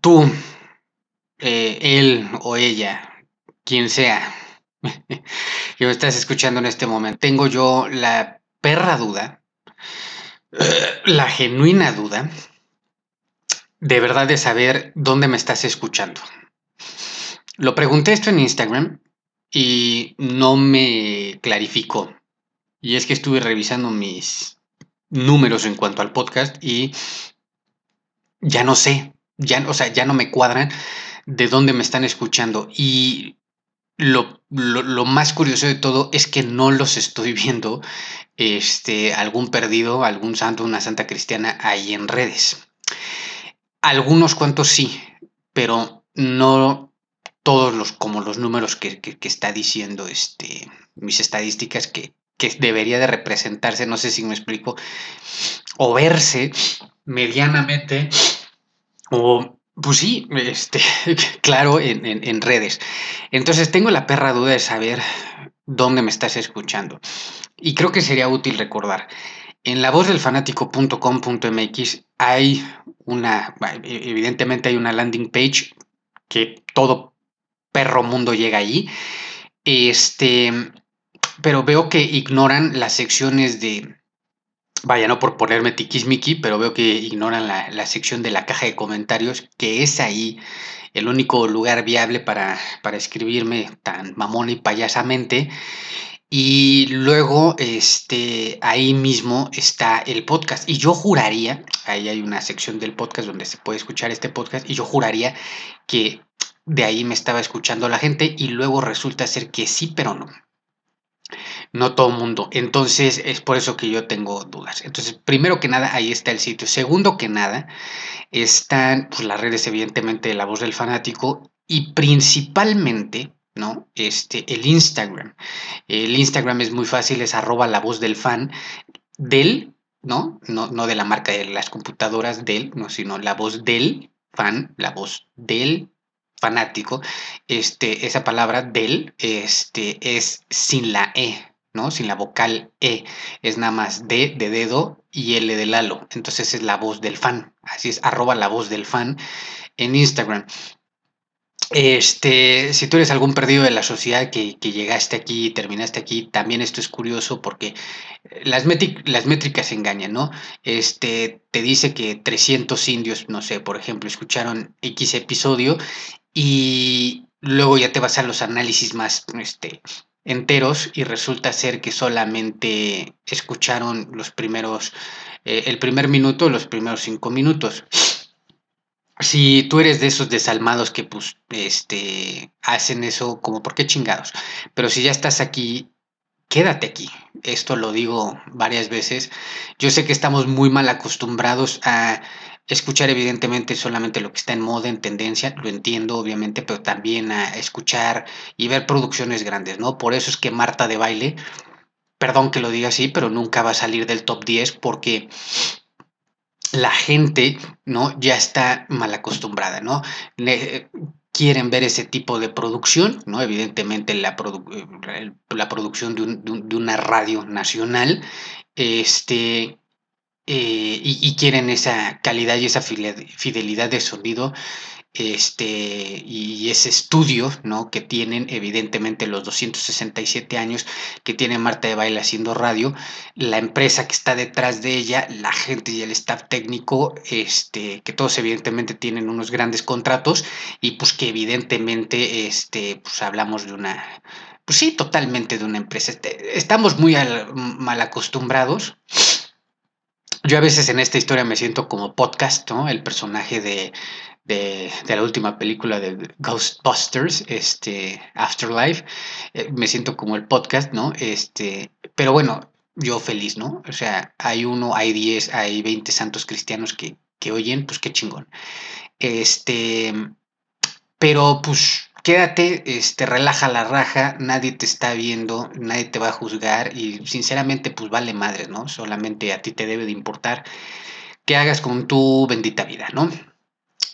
tú, eh, él o ella, quien sea, que me estás escuchando en este momento, tengo yo la perra duda, la genuina duda, de verdad de saber dónde me estás escuchando. Lo pregunté esto en Instagram y no me clarificó. Y es que estuve revisando mis números en cuanto al podcast y ya no sé, ya, o sea, ya no me cuadran de dónde me están escuchando. Y lo, lo, más curioso de todo es que no los estoy viendo este, algún perdido, algún santo, una santa cristiana ahí en redes. Algunos cuantos sí, pero no todos los, como los números que, está diciendo este, mis estadísticas que, que debería de representarse, no sé si me explico, o verse medianamente, o pues sí, este, claro, en, en, redes. Entonces tengo la perra duda de saber dónde me estás escuchando. Y creo que sería útil recordar. En la voz del fanático.com.mx hay una, evidentemente hay una landing page que todo perro mundo llega allí. Este, pero veo que ignoran las secciones de, vaya, no por ponerme tiquismiqui, pero veo que ignoran la, sección de la caja de comentarios, que es ahí el único lugar viable para, para escribirme tan mamón y payasamente. Y luego, este, ahí mismo está el podcast. Y yo juraría, ahí hay una sección del podcast donde se puede escuchar este podcast, y yo juraría que de ahí me estaba escuchando la gente y luego resulta ser que sí, pero no. No todo el mundo. Entonces es por eso que yo tengo dudas. Entonces, primero que nada, ahí está el sitio. Segundo que nada, están pues, las redes, evidentemente, de la voz del fanático y principalmente ¿no? Este, el Instagram. El Instagram es muy fácil, es arroba la voz del fan del, ¿no? ¿no? No de la marca de las computadoras del, no, sino la voz del fan, la voz del fanático. Este, esa palabra del, este, es sin la E, ¿no? Sin la vocal E. Es nada más D de dedo y L de Lalo. Entonces es la voz del fan. Así es, arroba la voz del fan en Instagram. Este, si tú eres algún perdido de la sociedad que, llegaste aquí y terminaste aquí, también esto es curioso porque las, las métricas engañan, ¿no? Este, te dice que 300 indios, no sé, por ejemplo, escucharon X episodio y luego ya te vas a los análisis más este, enteros y resulta ser que solamente escucharon los primeros, eh, el primer minuto, los primeros cinco minutos si tú eres de esos desalmados que pues este hacen eso como por qué chingados, pero si ya estás aquí, quédate aquí. Esto lo digo varias veces. Yo sé que estamos muy mal acostumbrados a escuchar evidentemente solamente lo que está en moda, en tendencia, lo entiendo obviamente, pero también a escuchar y ver producciones grandes, ¿no? Por eso es que Marta de baile, perdón que lo diga así, pero nunca va a salir del top 10 porque la gente, ¿no? Ya está mal acostumbrada, ¿no? quieren ver ese tipo de producción, ¿no? Evidentemente la, eh, la producción de, una radio nacional, este, eh, y, quieren esa calidad y esa fidelidad de sonido este, y ese estudio ¿no? que tienen evidentemente los 267 años que tiene Marta de Baile haciendo radio, la empresa que está detrás de ella, la gente y el staff técnico, este, que todos evidentemente tienen unos grandes contratos y pues que evidentemente este, pues hablamos de una, pues sí, totalmente de una empresa. Este, estamos muy mal acostumbrados. Yo a veces en esta historia me siento como podcast, ¿no? El personaje de, de, la última película de Ghostbusters, este, Afterlife. Eh, me siento como el podcast, ¿no? Este, pero bueno, yo feliz, ¿no? O sea, hay uno, hay diez, hay veinte santos cristianos que, que oyen, pues qué chingón. Este, pero pues quédate, este, relaja la raja, nadie te está viendo, nadie te va a juzgar y sinceramente pues vale madre, ¿no? Solamente a ti te debe de importar qué hagas con tu bendita vida, ¿no?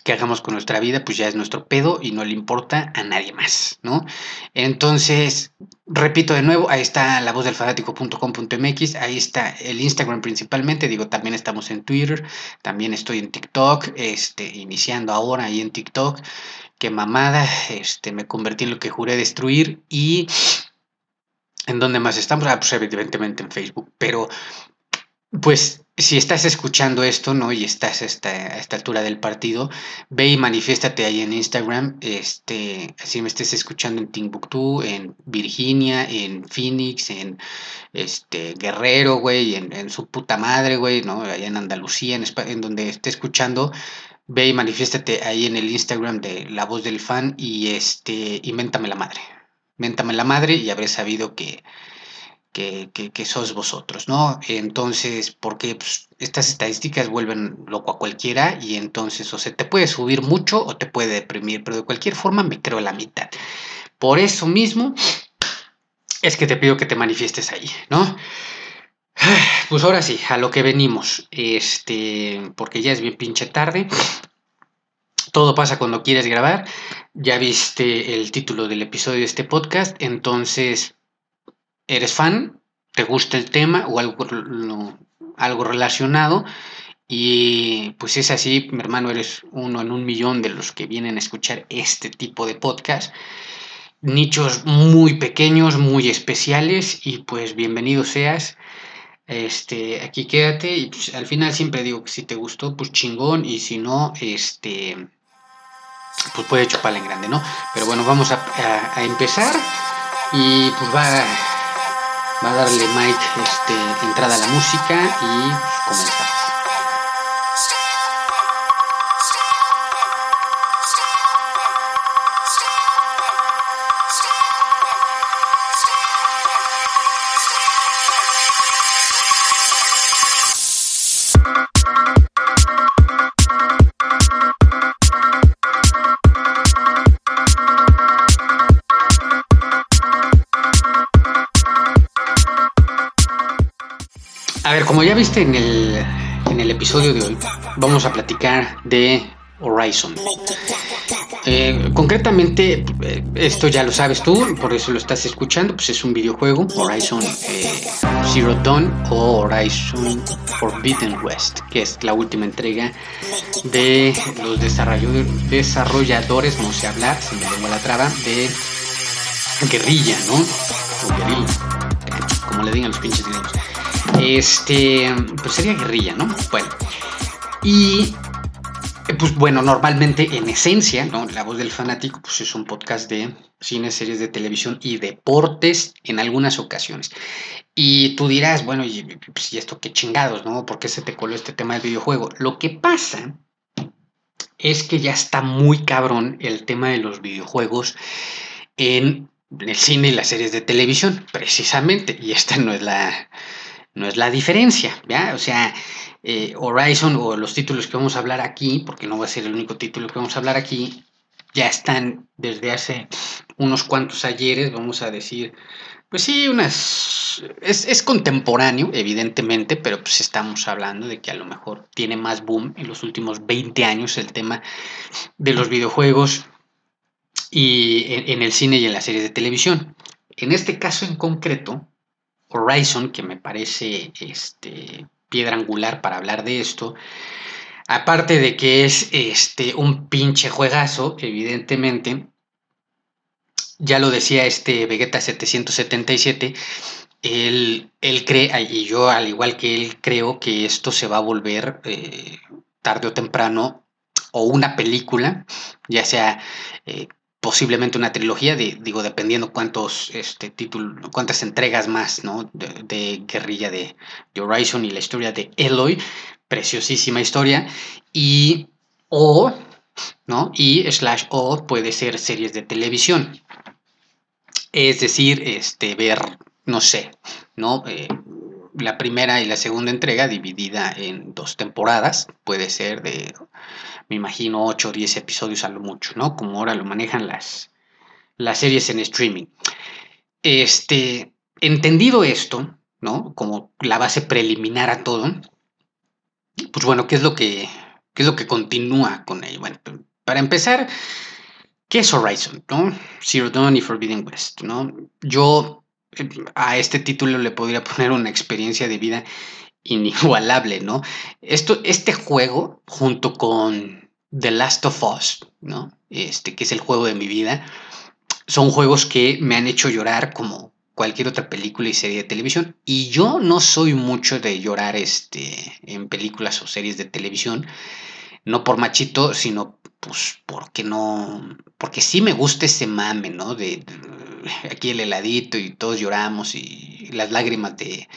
que hagamos con nuestra vida, pues ya es nuestro pedo y no le importa a nadie más, ¿no? Entonces, repito de nuevo, ahí está la voz del fanático.com.mx, ahí está el Instagram principalmente, digo, también estamos en Twitter, también estoy en TikTok, este, iniciando ahora ahí en TikTok, qué mamada, este, me convertí en lo que juré destruir y... ¿En dónde más estamos? Ah, pues evidentemente en Facebook, pero pues si estás escuchando esto, ¿no? Y estás a esta, a esta, altura del partido, ve y manifiéstate ahí en Instagram. Este, así me estés escuchando en Timbuktu, en Virginia, en Phoenix, en este Guerrero, güey, en, su puta madre, güey, ¿no? Allá en Andalucía, en, en donde esté escuchando. Ve y manifiéstate ahí en el Instagram de La Voz del Fan y este, y méntame la madre. La madre y habré sabido que que, que, que, sos vosotros, ¿no? Entonces, porque pues, estas estadísticas vuelven loco a cualquiera y entonces o se te puede subir mucho o te puede deprimir, pero de cualquier forma me creo la mitad. Por eso mismo es que te pido que te manifiestes ahí, ¿no? Pues ahora sí, a lo que venimos, este, porque ya es bien pinche tarde. Todo pasa cuando quieres grabar. Ya viste el título del episodio de este podcast, entonces eres fan, te gusta el tema o algo, algo relacionado. Y pues es así, mi hermano, eres uno en un millón de los que vienen a escuchar este tipo de podcast. Nichos muy pequeños, muy especiales y pues bienvenido seas. Este, aquí quédate y pues, al final siempre digo que si te gustó, pues chingón y si no, este, pues puede chuparle en grande, ¿no? Pero bueno, vamos a, a, empezar y pues va va a darle Mike este, entrada a la música y comenzamos. Como ya viste en el, en el episodio de hoy, vamos a platicar de Horizon. Eh, concretamente, eh, esto ya lo sabes tú, por eso lo estás escuchando, pues es un videojuego, Horizon eh, Zero Dawn o Horizon Forbidden West, que es la última entrega de los desarrolladores, no sé hablar, se me lengua la traba, de Guerrilla, ¿no? Como le digan los pinches gringos. Este, pues sería guerrilla, ¿no? Bueno. Y pues bueno, normalmente en esencia, ¿no? La voz del fanático, pues es un podcast de cine, series de televisión y deportes en algunas ocasiones. Y tú dirás, bueno, y, pues, ¿y esto qué chingados, ¿no? ¿Por qué se te coló este tema del videojuego? Lo que pasa es que ya está muy cabrón el tema de los videojuegos en el cine y las series de televisión, precisamente. Y esta no es la no es la diferencia, ¿ya? O sea, eh, Horizon o los títulos que vamos a hablar aquí, porque no va a ser el único título que vamos a hablar aquí, ya están desde hace unos cuantos ayeres, vamos a decir, pues sí, unas... Es, es, contemporáneo, evidentemente, pero pues estamos hablando de que a lo mejor tiene más boom en los últimos 20 años el tema de los videojuegos y en, en el cine y en las series de televisión. En este caso en concreto, Horizon, que me parece este, piedra angular para hablar de esto. Aparte de que es este, un pinche juegazo, evidentemente, ya lo decía este Vegeta 777, él, él cree, y yo al igual que él creo que esto se va a volver eh, tarde o temprano o una película, ya sea eh, posiblemente una trilogía, de, digo, dependiendo cuántos este, títulos, cuántas entregas más, ¿no? De, guerrilla de, Horizon y la historia de Eloy, preciosísima historia, y o, ¿no? Y slash o puede ser series de televisión. Es decir, este, ver, no sé, ¿no? Eh, la primera y la segunda entrega dividida en dos temporadas, puede ser de me imagino 8 o 10 episodios a lo mucho, ¿no? Como ahora lo manejan las, las series en streaming. Este, entendido esto, ¿no? Como la base preliminar a todo, pues bueno, ¿qué es lo que ¿Qué es lo que continúa con ello? Bueno, para empezar, ¿qué es Horizon? ¿no? Zero Dawn y Forbidden West, ¿no? Yo eh, a este título le podría poner una experiencia de vida inigualable, ¿no? Esto, este juego, junto con The Last of Us, ¿no? Este, que es el juego de mi vida, son juegos que me han hecho llorar como cualquier otra película y serie de televisión. Y yo no soy mucho de llorar este, en películas o series de televisión, no por machito, sino pues porque no, porque sí me gusta ese mame, ¿no? De, aquí el heladito y todos lloramos y las lágrimas de,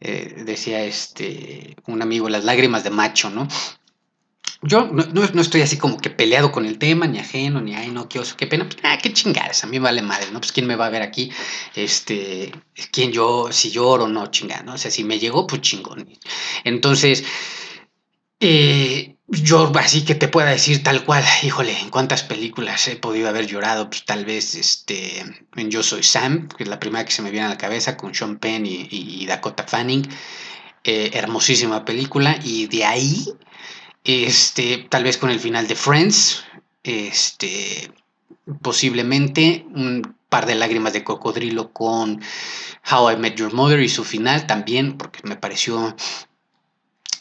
eh, decía este, un amigo, las lágrimas de macho, ¿no? Yo no, estoy así como que peleado con el tema, ni ajeno, ni ay, no, qué oso, qué pena. Pues, ah, qué chingadas, a mí vale madre, ¿no? Pues quién me va a ver aquí, este, quién yo, si lloro o no, chingada, ¿no? O sea, si me llegó, pues chingón. Entonces, eh, yo así que te pueda decir tal cual, híjole, en cuántas películas he podido haber llorado, pues tal vez este, en Yo Soy Sam, que es la primera que se me viene a la cabeza, con Sean Penn y, Dakota Fanning. Eh, hermosísima película, y de ahí este, tal vez con el final de Friends. Este, posiblemente un par de lágrimas de cocodrilo con How I Met Your Mother y su final también, porque me pareció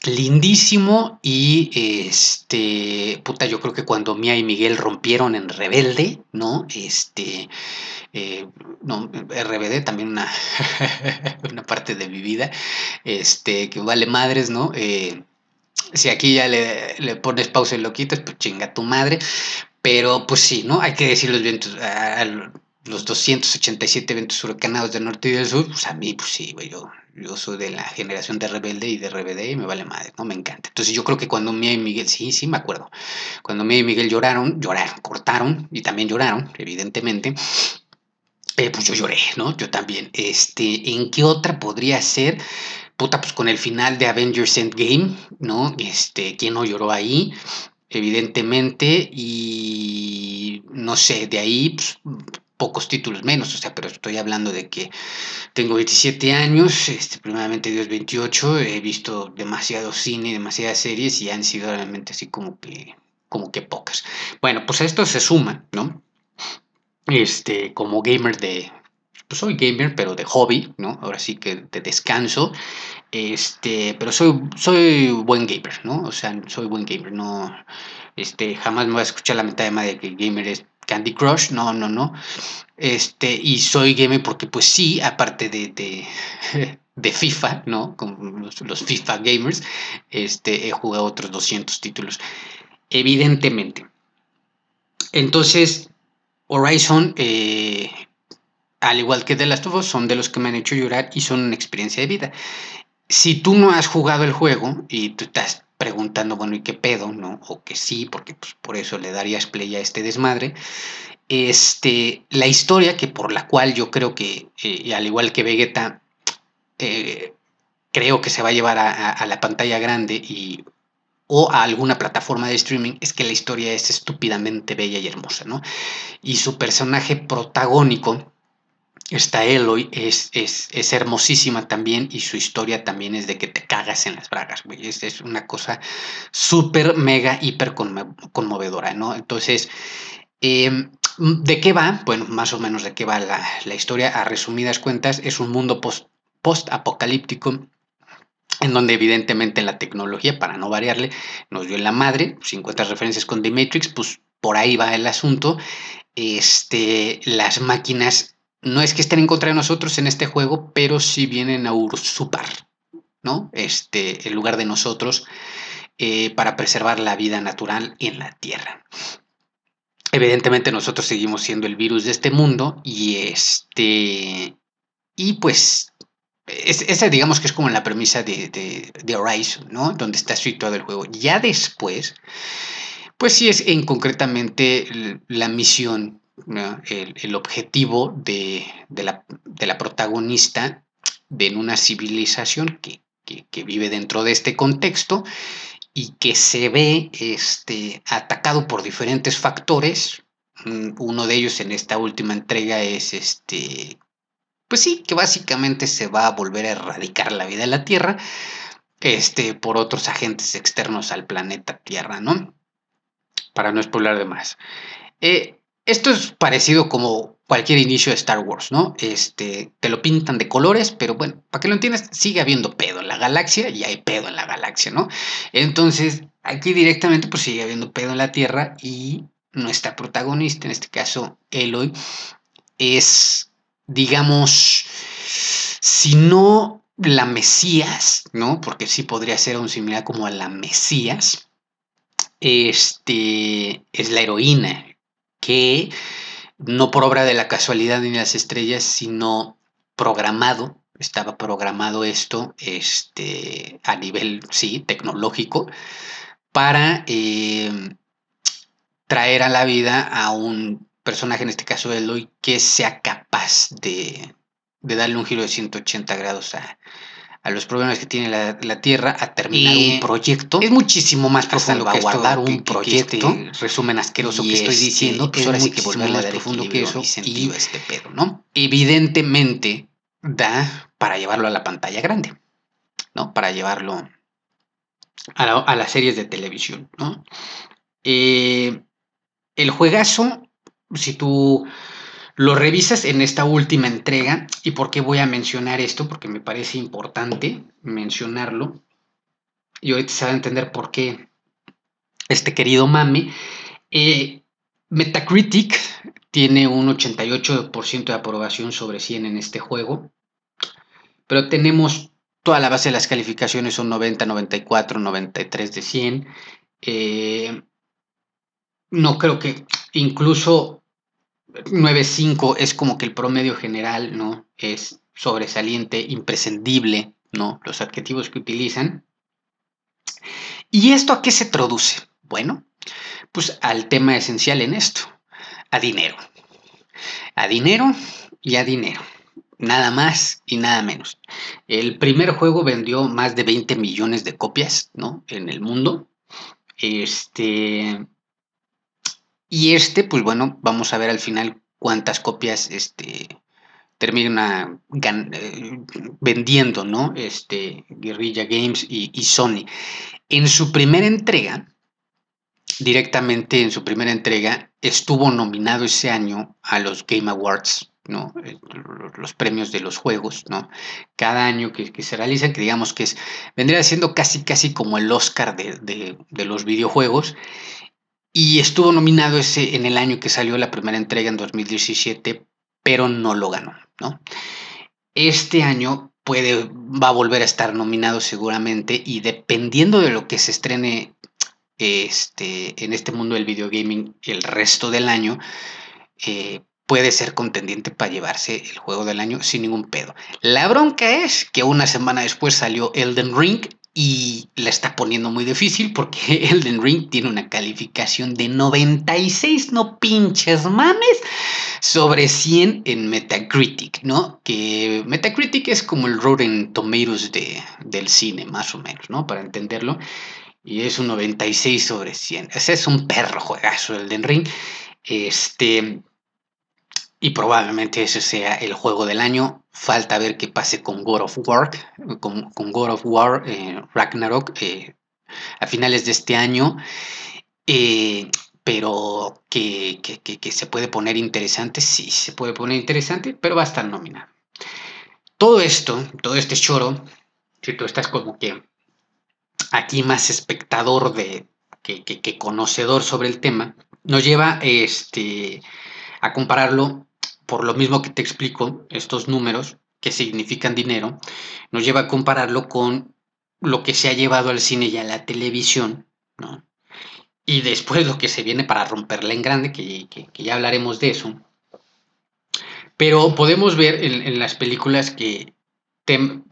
lindísimo y este puta yo creo que cuando Mia y Miguel rompieron en Rebelde no este eh, no RBD también una una parte de mi vida este que vale madres no eh, si aquí ya le, pones pausa y lo quitas, pues chinga tu madre. Pero pues sí, ¿no? Hay que decir los vientos, a, los 287 vientos huracanados del norte y del sur, pues a mí, pues sí, güey, yo, yo soy de la generación de Rebelde y de RBD y me vale madre, ¿no? Me encanta. Entonces yo creo que cuando Mía y Miguel, sí, sí, me acuerdo. Cuando Mía y Miguel lloraron, lloraron, cortaron y también lloraron, evidentemente. Eh, pues yo lloré, ¿no? Yo también. Este, ¿en qué otra podría ser? puta, pues con el final de Avengers Endgame, ¿no? Este, ¿quién no lloró ahí? Evidentemente, y no sé, de ahí, pues, pocos títulos menos, o sea, pero estoy hablando de que tengo 27 años, este, primeramente Dios 28, he visto demasiado cine, demasiadas series y han sido realmente así como que, como que pocas. Bueno, pues a esto se suma, ¿no? Este, como gamer de, pues, soy gamer, pero de hobby, ¿no? Ahora sí que de descanso. Este, pero soy, soy buen gamer, ¿no? O sea, soy buen gamer, no, este, jamás me voy a escuchar la mitad de madre que gamer es Candy Crush, no, no, no. Este, y soy gamer porque, pues sí, aparte de, de, FIFA, ¿no? Como los, FIFA gamers, este, he jugado otros 200 títulos, evidentemente. Entonces, Horizon, eh, al igual que The Last of Us, son de los que me han hecho llorar y son una experiencia de vida. Si tú no has jugado el juego y tú estás preguntando, bueno, ¿y qué pedo? ¿No? O que sí, porque pues, por eso le darías play a este desmadre. Este, la historia que por la cual yo creo que, eh, al igual que Vegeta, eh, creo que se va a llevar a, la pantalla grande y o a alguna plataforma de streaming es que la historia es estúpidamente bella y hermosa, ¿no? Y su personaje protagónico esta Eloy es, es, hermosísima también y su historia también es de que te cagas en las bragas, güey. Es, es una cosa súper, mega, hiper conmovedora, ¿no? Entonces, em, ¿de qué va? Bueno, más o menos de qué va la, historia. A resumidas cuentas, es un mundo post-apocalíptico en donde evidentemente la tecnología, para no variarle, nos dio en la madre, 50 referencias con The Matrix, pues por ahí va el asunto. Este, las máquinas no es que estén en contra de nosotros en este juego, pero sí vienen a usurpar, ¿no? Este, el lugar de nosotros eh, para preservar la vida natural en la Tierra. Evidentemente nosotros seguimos siendo el virus de este mundo y este y pues esa digamos que es como la premisa de, de, Horizon, ¿no? Donde está situado el juego. Ya después, pues sí es en concretamente la misión el, objetivo de, la, protagonista de una civilización que, vive dentro de este contexto y que se ve este, atacado por diferentes factores. Mm, uno de ellos en esta última entrega es este, pues sí, que básicamente se va a volver a erradicar la vida en la Tierra. este, por otros agentes externos al planeta Tierra, ¿no? Para no explorar de más. Eh, esto es parecido como cualquier inicio de Star Wars, ¿no? Este, te lo pintan de colores, pero bueno, para que lo entiendas, sigue habiendo pedo en la galaxia y hay pedo en la galaxia, ¿no? Entonces, aquí directamente pues sigue habiendo pedo en la Tierra y nuestra protagonista, en este caso Eloy, es, digamos, si no la Mesías, ¿no? Porque sí podría ser un similar como a la Mesías, este, es la heroína que no por obra de la casualidad ni las estrellas, sino programado, estaba programado esto este, a nivel, sí, tecnológico, para em, traer a la vida a un personaje, en este caso Eloy, que sea capaz de, de darle un giro de 180 grados a, a los problemas que tiene la, Tierra, a terminar un proyecto. Es muchísimo más profundo que guardar un proyecto. Este resumen asqueroso que estoy este, diciendo, pues ahora sí que volverle a dar profundo que eso y, este pedo, ¿no? Evidentemente da para llevarlo a la pantalla grande, ¿no? Para llevarlo a, las series de televisión, ¿no? Eh, el juegazo, si tú lo revisas en esta última entrega. ¿Y por qué voy a mencionar esto? Porque me parece importante mencionarlo. Y ahorita se va a entender por qué este querido mame. Eh, Metacritic tiene un 88% de aprobación sobre 100 en este juego. Pero tenemos toda la base de las calificaciones son 90, 94, 93 de 100. Eh, no creo que incluso 9.5 es como que el promedio general, ¿no? Es sobresaliente, imprescindible, ¿no? Los adjetivos que utilizan. ¿Y esto a qué se traduce? Bueno, pues al tema esencial en esto, a dinero. A dinero y a dinero. Nada más y nada menos. El primer juego vendió más de 20 millones de copias, ¿no? En el mundo. Este, y este, pues bueno, vamos a ver al final cuántas copias este, termina eh, vendiendo, ¿no? Este, Guerrilla Games y, Sony. En su primera entrega, directamente en su primera entrega, estuvo nominado ese año a los Game Awards, ¿no? Eh, los premios de los juegos, ¿no? Cada año que, se realizan, que digamos que es, vendría siendo casi, casi como el Oscar de los videojuegos. Y estuvo nominado ese en el año que salió la primera entrega en 2017, pero no lo ganó, ¿no? Este año puede, va a volver a estar nominado seguramente y dependiendo de lo que se estrene este, en este mundo del videogaming el resto del año, eh, puede ser contendiente para llevarse el juego del año sin ningún pedo. La bronca es que una semana después salió Elden Ring y la está poniendo muy difícil porque Elden Ring tiene una calificación de 96, no pinches mames, sobre 100 en Metacritic, ¿no? Que Metacritic es como el Rotten Tomatoes de, del cine, más o menos, ¿no? Para entenderlo. Y es un 96 sobre 100. Ese es un perro juegazo Elden Ring. Este, y probablemente ese sea el juego del año. Falta ver qué pase con God of War, con, God of War eh, Ragnarok eh, a finales de este año. Eh, pero que, se puede poner interesante, sí, se puede poner interesante, pero va a estar nominado. Todo esto, todo este choro, si tú estás como que aquí más espectador de que, que conocedor sobre el tema, nos lleva este, a compararlo por lo mismo que te explico, estos números que significan dinero, nos lleva a compararlo con lo que se ha llevado al cine y a la televisión, ¿no? Y después lo que se viene para romperla en grande, que, ya hablaremos de eso. Pero podemos ver en, las películas que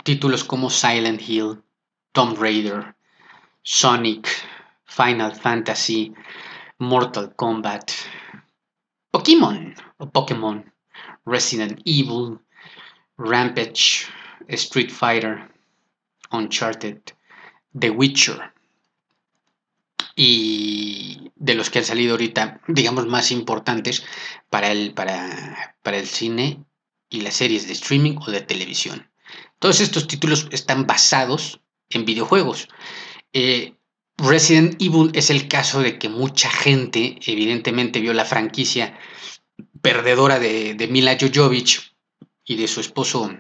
títulos como Silent Hill, Tomb Raider, Sonic, Final Fantasy, Mortal Kombat, Pokémon o Pokémon Resident Evil, Rampage, Street Fighter, Uncharted, The Witcher. Y de los que han salido ahorita, digamos, más importantes para el, para, para el cine y las series de streaming o de televisión. Todos estos títulos están basados en videojuegos. Eh, Resident Evil es el caso de que mucha gente evidentemente vio la franquicia perdedora de, Mila Jovovich y de su esposo,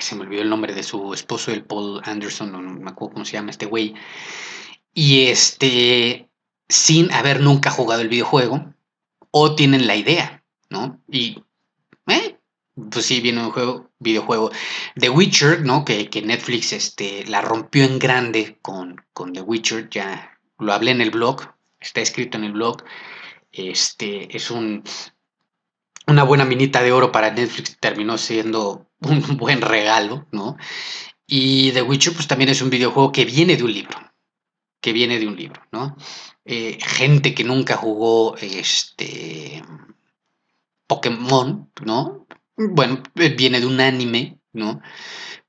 se me olvidó el nombre de su esposo, el Paul Anderson, no, me acuerdo cómo se llama este güey, y este, sin haber nunca jugado el videojuego, o tienen la idea, ¿no? Y, eh, pues sí, viene un juego, videojuego. The Witcher, ¿no? Que, Netflix este, la rompió en grande con, con, The Witcher, ya lo hablé en el blog, está escrito en el blog. Este es un, una buena minita de oro para Netflix, terminó siendo un buen regalo, ¿no? Y The Witcher, pues también es un videojuego que viene de un libro, que viene de un libro, ¿no? Eh, gente que nunca jugó este Pokémon, ¿no? bueno, eh, viene de un anime, ¿no?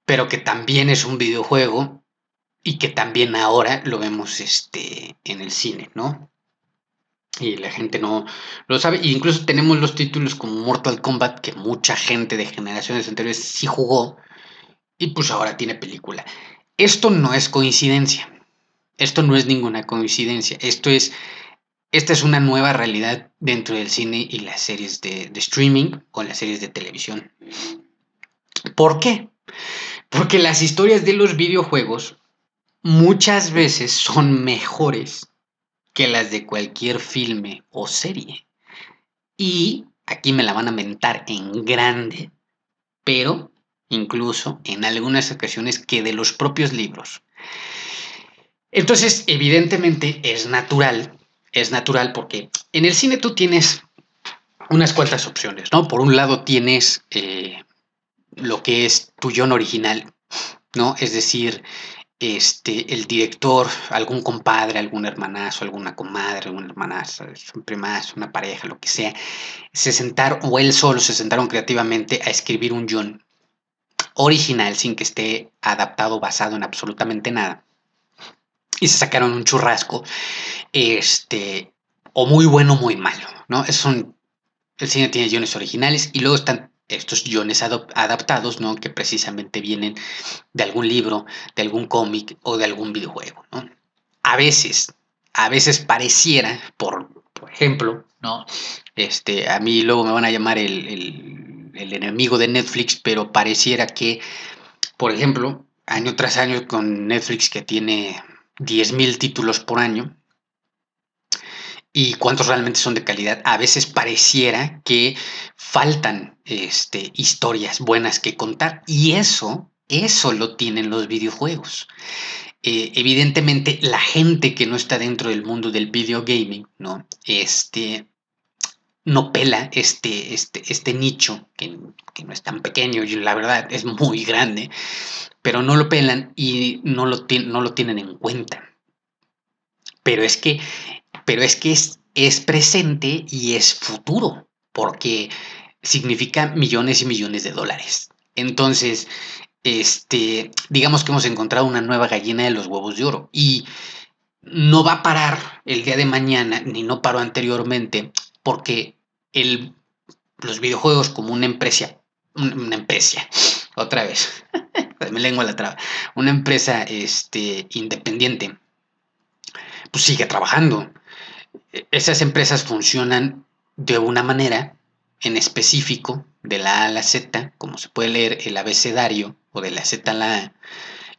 Pero que también es un videojuego y que también ahora lo vemos este, en el cine, ¿no? Y la gente no lo sabe. E incluso tenemos los títulos como Mortal Kombat, que mucha gente de generaciones anteriores sí jugó. Y pues ahora tiene película. Esto no es coincidencia. Esto no es ninguna coincidencia. Esto es esta es una nueva realidad dentro del cine y las series de, streaming o las series de televisión. ¿Por qué? Porque las historias de los videojuegos muchas veces son mejores que las de cualquier filme o serie. Y aquí me la van a mentar en grande, pero incluso en algunas ocasiones que de los propios libros. Entonces, evidentemente es natural es natural porque en el cine tú tienes unas cuantas opciones, ¿no? Por un lado tienes eh, lo que es tu guion original, ¿no? Es decir, este, el director, algún compadre, algún hermanazo, alguna comadre, algún hermanazo, un primazo, una pareja, lo que sea, se sentaron, o él solo se sentaron creativamente a escribir un guion original sin que esté adaptado, basado en absolutamente nada y se sacaron un churrasco, este, o muy bueno o muy malo, ¿no? Son, el cine tiene guiones originales y luego están estos guiones adaptados, ¿no? Que precisamente vienen de algún libro, de algún cómic o de algún videojuego, ¿no? A veces, a veces pareciera, por, por ejemplo, ¿no? Este, a mí luego me van a llamar el, el, el enemigo de Netflix, pero pareciera que, por ejemplo, año tras año con Netflix que tiene 10.000 títulos por año y cuántos realmente son de calidad. A veces pareciera que faltan este, historias buenas que contar y eso, eso lo tienen los videojuegos. Eh, evidentemente la gente que no está dentro del mundo del video gaming, ¿no? Este, no pela este, este, este nicho, que, que, no es tan pequeño y la verdad es muy grande, pero no lo pelan y no lo, no lo tienen en cuenta. Pero es que, pero es, que es, es presente y es futuro, porque significa millones y millones de dólares. Entonces, este, digamos que hemos encontrado una nueva gallina de los huevos de oro y no va a parar el día de mañana, ni no paró anteriormente, porque el, los videojuegos como una empresa, una empresa, otra vez, me lengua la traba, una empresa este, independiente, pues sigue trabajando. Esas empresas funcionan de una manera en específico, de la A a la Z, como se puede leer el abecedario, o de la Z a la A,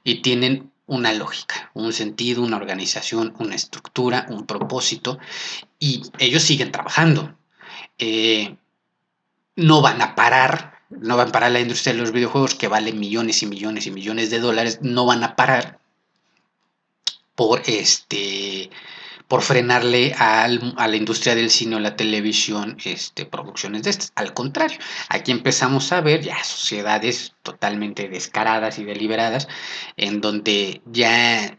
y tienen una lógica, un sentido, una organización, una estructura, un propósito, y ellos siguen trabajando. Eh, no van a parar no van a parar la industria de los videojuegos que vale millones y millones y millones de dólares, no van a parar por este por frenarle a la industria del cine o la televisión este, producciones de estas. Al contrario, aquí empezamos a ver ya sociedades totalmente descaradas y deliberadas, en donde ya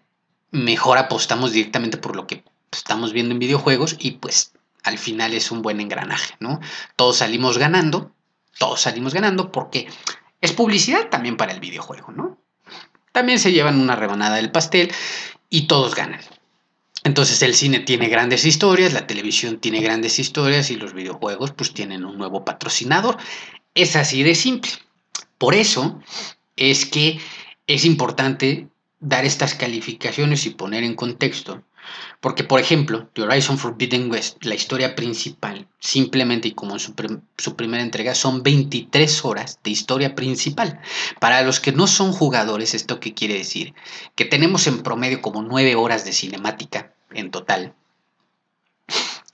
mejor apostamos directamente por lo que estamos viendo en videojuegos y pues al final es un buen engranaje, ¿no? Todos salimos ganando todos salimos ganando porque es publicidad también para el videojuego, ¿no? También se llevan una rebanada del pastel y todos ganan. Entonces el cine tiene grandes historias, la televisión tiene grandes historias y los videojuegos pues tienen un nuevo patrocinador. Es así de simple. Por eso es que es importante dar estas calificaciones y poner en contexto. Porque, por ejemplo, The Horizon Forbidden West, la historia principal, simplemente y como en su, su, primera entrega, son 23 horas de historia principal. Para los que no son jugadores, ¿esto qué quiere decir? Que tenemos en promedio como 9 horas de cinemática en total.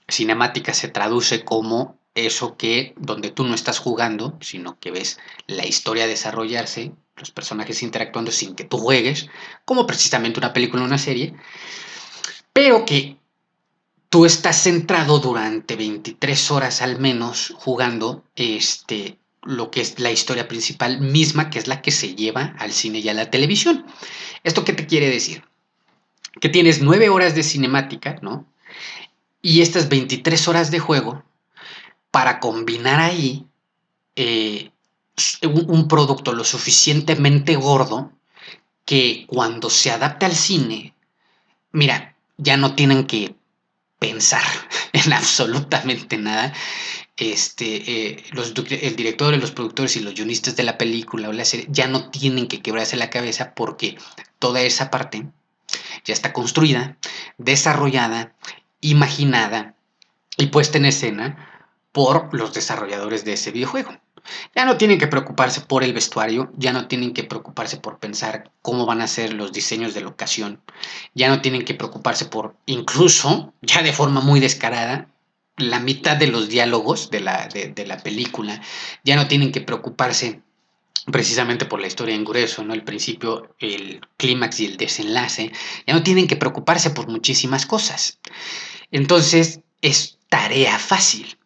Cinemática se traduce como eso que donde tú no estás jugando, sino que ves la historia desarrollarse, los personajes interactuando sin que tú juegues, como precisamente una película o una serie, pero que tú estás centrado durante 23 horas al menos jugando este lo que es la historia principal misma, que es la que se lleva al cine y a la televisión. ¿Esto qué te quiere decir? Que tienes 9 horas de cinemática, ¿no? Y estas 23 horas de juego para combinar ahí eh, un, producto lo suficientemente gordo que cuando se adapte al cine, mira, ya no tienen que pensar en absolutamente nada. Este, eh, los, el director, los productores y los guionistas de la película o la serie ya no tienen que quebrarse la cabeza porque toda esa parte ya está construida, desarrollada, imaginada y puesta en escena por los desarrolladores de ese videojuego. Ya no tienen que preocuparse por el vestuario, ya no tienen que preocuparse por pensar cómo van a ser los diseños de locación, ya no tienen que preocuparse por, incluso, ya de forma muy descarada, la mitad de los diálogos de la, de, la película, ya no tienen que preocuparse precisamente por la historia en grueso, ¿no? El principio, el clímax y el desenlace, ya no tienen que preocuparse por muchísimas cosas. Entonces, es tarea fácil.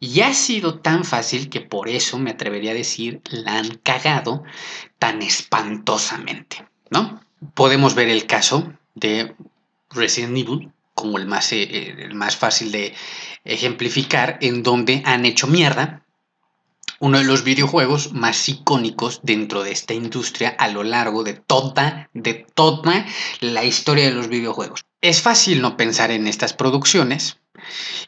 Y ha sido tan fácil que por eso me atrevería a decir la han cagado tan espantosamente, ¿no? Podemos ver el caso de Resident Evil como el más, eh, el más fácil de ejemplificar, en donde han hecho mierda uno de los videojuegos más icónicos dentro de esta industria a lo largo de toda, de toda la historia de los videojuegos. Es fácil no pensar en estas producciones,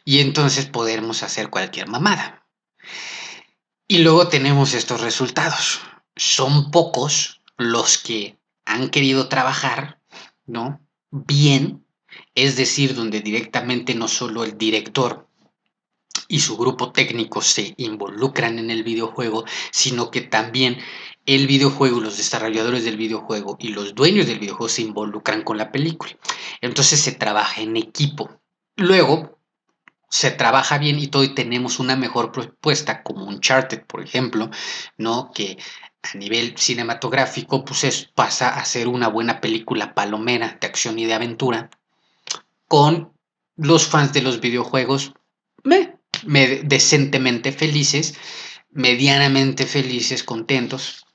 y entonces podemos hacer cualquier mamada. Y luego tenemos estos resultados. Son pocos los que han querido trabajar, ¿no? Bien, es decir, donde directamente no solo el director y su grupo técnico se involucran en el videojuego, sino que también el videojuego, los desarrolladores del videojuego y los dueños del videojuego se involucran con la película. Entonces se trabaja en equipo. Luego, se trabaja bien y todo y tenemos una mejor propuesta como Uncharted, por ejemplo, ¿no? Que a nivel cinematográfico pues pasa a ser una buena película palomera de acción y de aventura con los fans de los videojuegos me, decentemente felices, medianamente felices, contentos.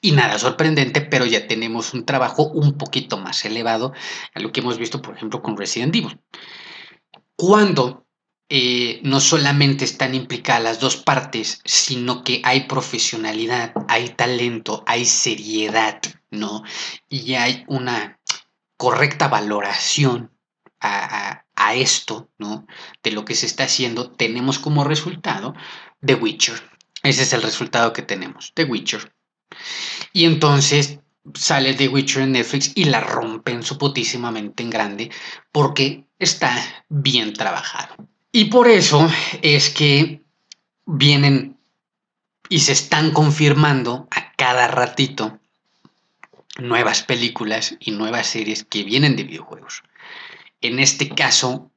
Y nada sorprendente, pero ya tenemos un trabajo un poquito más elevado a lo que hemos visto, por ejemplo, con Resident Evil cuando eh, no solamente están implicadas las dos partes, sino que hay profesionalidad, hay talento, hay seriedad, ¿no? Y hay una correcta valoración a, esto, ¿no? De lo que se está haciendo, tenemos como resultado The Witcher. Ese es el resultado que tenemos, The Witcher. Y entonces sale The Witcher en Netflix y la rompen su putísimamente en grande porque está bien trabajado. Y por eso es que vienen y se están confirmando a cada ratito nuevas películas y nuevas series que vienen de videojuegos. En este caso,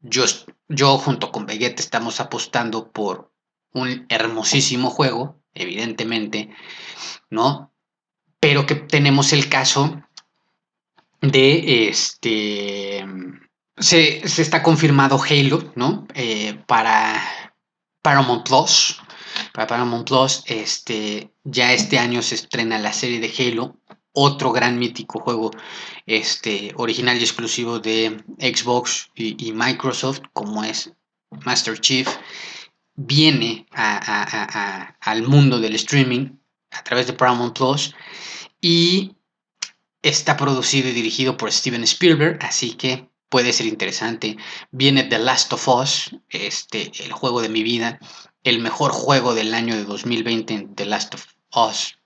yo, yo junto con Vegeta estamos apostando por un hermosísimo juego, evidentemente, ¿no? Pero que tenemos el caso de este se, está confirmado Halo, ¿no? Eh, para Paramount Plus. Para Paramount Plus, este, ya este año se estrena la serie de Halo, otro gran mítico juego este, original y exclusivo de Xbox y, Microsoft, como es Master Chief, viene al mundo del streaming a través de Paramount Plus y está producido y dirigido por Steven Spielberg, así que puede ser interesante. Viene The Last of Us, este, el juego de mi vida, el mejor juego del año de 2020, The Last of Us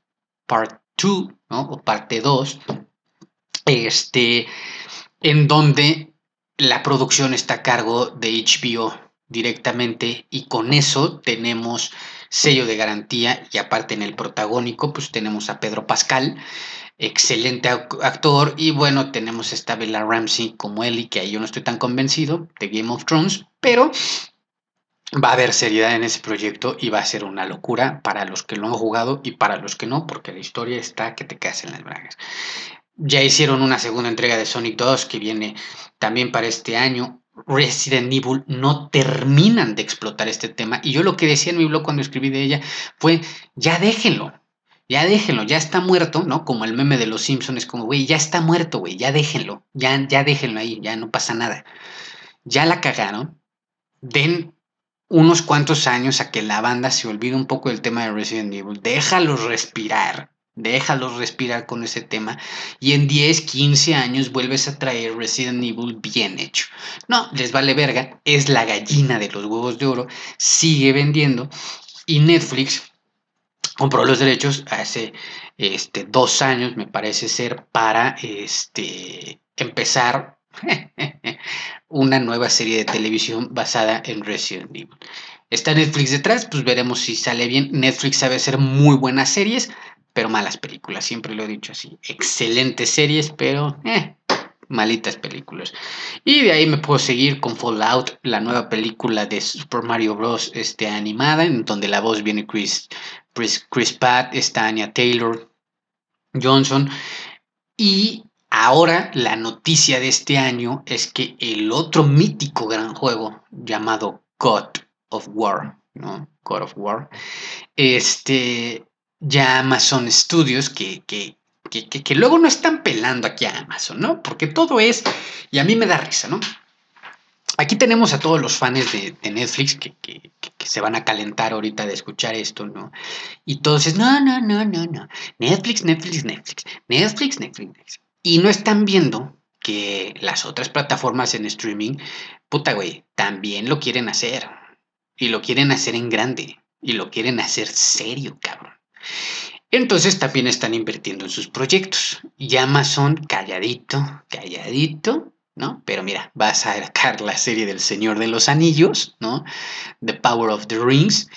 Part 2, ¿no? O parte 2, este, en donde la producción está a cargo de HBO directamente y con eso tenemos sello de garantía y aparte en el protagónico pues tenemos a Pedro Pascal excelente actor y bueno tenemos esta Bella Ramsey como Ellie que ahí yo no estoy tan convencido de Game of Thrones pero va a haber seriedad en ese proyecto y va a ser una locura para los que lo han jugado y para los que no porque la historia está que te caes en las bragas ya hicieron una segunda entrega de Sonic 2 que viene también para este año. Resident Evil no terminan de explotar este tema. Y yo lo que decía en mi blog cuando escribí de ella fue, ya déjenlo, ya déjenlo, ya está muerto, ¿no? Como el meme de los Simpsons, como, güey, ya está muerto, güey, ya déjenlo, ya, ya déjenlo ahí, ya no pasa nada. Ya la cagaron, den unos cuantos años a que la banda se olvide un poco del tema de Resident Evil, déjalos respirar, Déjalos respirar con ese tema. Y en 10, 15 años vuelves a traer Resident Evil bien hecho. No, les vale verga, es la gallina de los huevos de oro, sigue vendiendo. Y Netflix compró los derechos hace este, dos años, me parece ser, para este, empezar una nueva serie de televisión basada en Resident Evil. Está Netflix detrás, pues veremos si sale bien. Netflix sabe hacer muy buenas series, pero malas películas, siempre lo he dicho así. Excelentes series, pero eh, malitas películas. Y de ahí me puedo seguir con Fallout, la nueva película de Super Mario Bros. Este, animada, en donde la voz viene Chris, Chris, Chris Pratt, está Anya Taylor Johnson. Y ahora la noticia de este año es que el otro mítico gran juego llamado God of War, ¿no? God of War, este ya Amazon Studios, que, que, que, luego no están pelando aquí a Amazon, ¿no? Porque todo es, y a mí me da risa, ¿no? Aquí tenemos a todos los fans de, Netflix que, que, se van a calentar ahorita de escuchar esto, ¿no? Y todos es, no, no, no, no, no. Netflix, Netflix, Netflix. Netflix, Netflix, Netflix. Y no están viendo que las otras plataformas en streaming, puta, güey, también lo quieren hacer. Y lo quieren hacer en grande. Y lo quieren hacer serio, cabrón. Entonces también están invirtiendo en sus proyectos. Y Amazon, calladito, calladito, ¿no? Pero mira, vas a sacar la serie del Señor de los Anillos, ¿no? The Power of the Rings,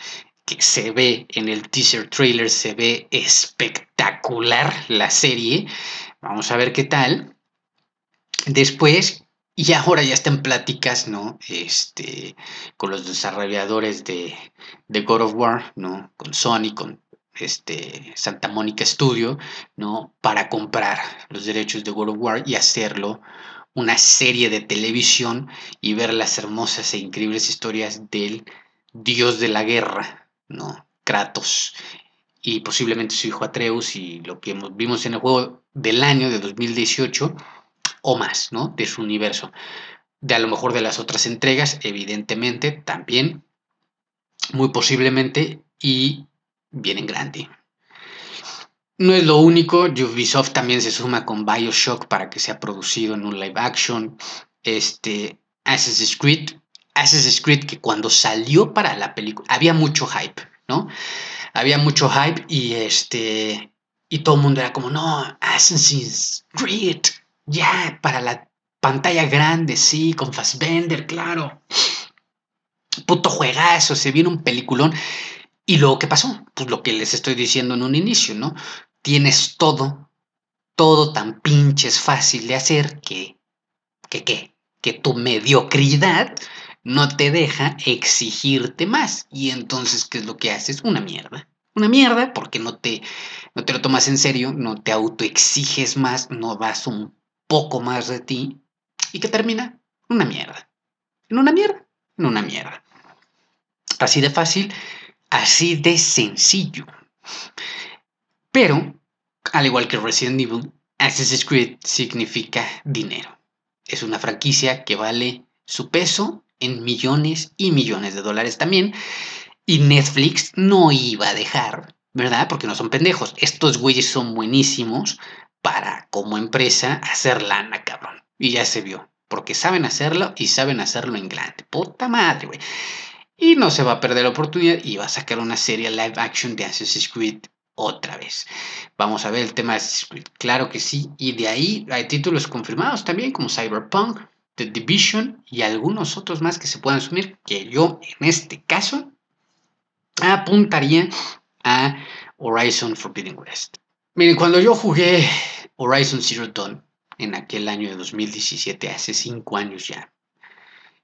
que se ve en el teaser trailer, se ve espectacular la serie. Vamos a ver qué tal. Después, y ahora ya están pláticas, ¿no? Este, con los desarrolladores de, de God of War, ¿no? Con Sony, con este, Santa Mónica Studio, ¿no? Para comprar los derechos de World of War y hacerlo una serie de televisión y ver las hermosas e increíbles historias del dios de la guerra, ¿no? Kratos y posiblemente su hijo Atreus y lo que vimos en el juego del año de 2018 o más, ¿no? De su universo. De a lo mejor de las otras entregas, evidentemente, también, muy posiblemente, y vienen grande. No es lo único, Ubisoft también se suma con Bioshock para que sea producido en un live action. Este, Assassin's Creed, Assassin's Creed que cuando salió para la película había mucho hype, ¿no? Había mucho hype y este y todo el mundo era como, "No, Assassin's Creed, ya para la pantalla grande, sí, con Fassbender, claro." Puto juegazo, se viene un peliculón y luego, ¿qué pasó? Pues lo que les estoy diciendo en un inicio, ¿no? Tienes todo, todo tan pinches fácil de hacer que, que, ¿qué? Que tu mediocridad no te deja exigirte más. Y entonces, ¿qué es lo que haces? Una mierda. Una mierda porque no te, no te lo tomas en serio, no te autoexiges más, no vas un poco más de ti. ¿Y qué termina? Una mierda. En una mierda, en una mierda. Así de fácil Así de sencillo. Pero, al igual que Resident Evil, Assassin's Creed significa dinero. Es una franquicia que vale su peso en millones y millones de dólares también. Y Netflix no iba a dejar, ¿verdad? Porque no son pendejos. Estos güeyes son buenísimos para, como empresa, hacer lana, cabrón. Y ya se vio. Porque saben hacerlo y saben hacerlo en grande. Puta madre, güey. Y no se va a perder la oportunidad y va a sacar una serie live action de Assassin's Creed otra vez. Vamos a ver el tema de claro que sí. Y de ahí hay títulos confirmados también, como Cyberpunk, The Division y algunos otros más que se puedan asumir, que yo en este caso apuntaría a Horizon Forbidden West. Miren, cuando yo jugué Horizon Zero Dawn en aquel año de 2017, hace cinco años ya,